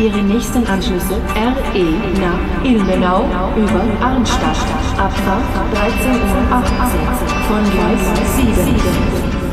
Ihre nächsten Anschlüsse RE nach Ilmenau über Arnstadt. Abfahrt 13.18 Uhr von Gleis 7.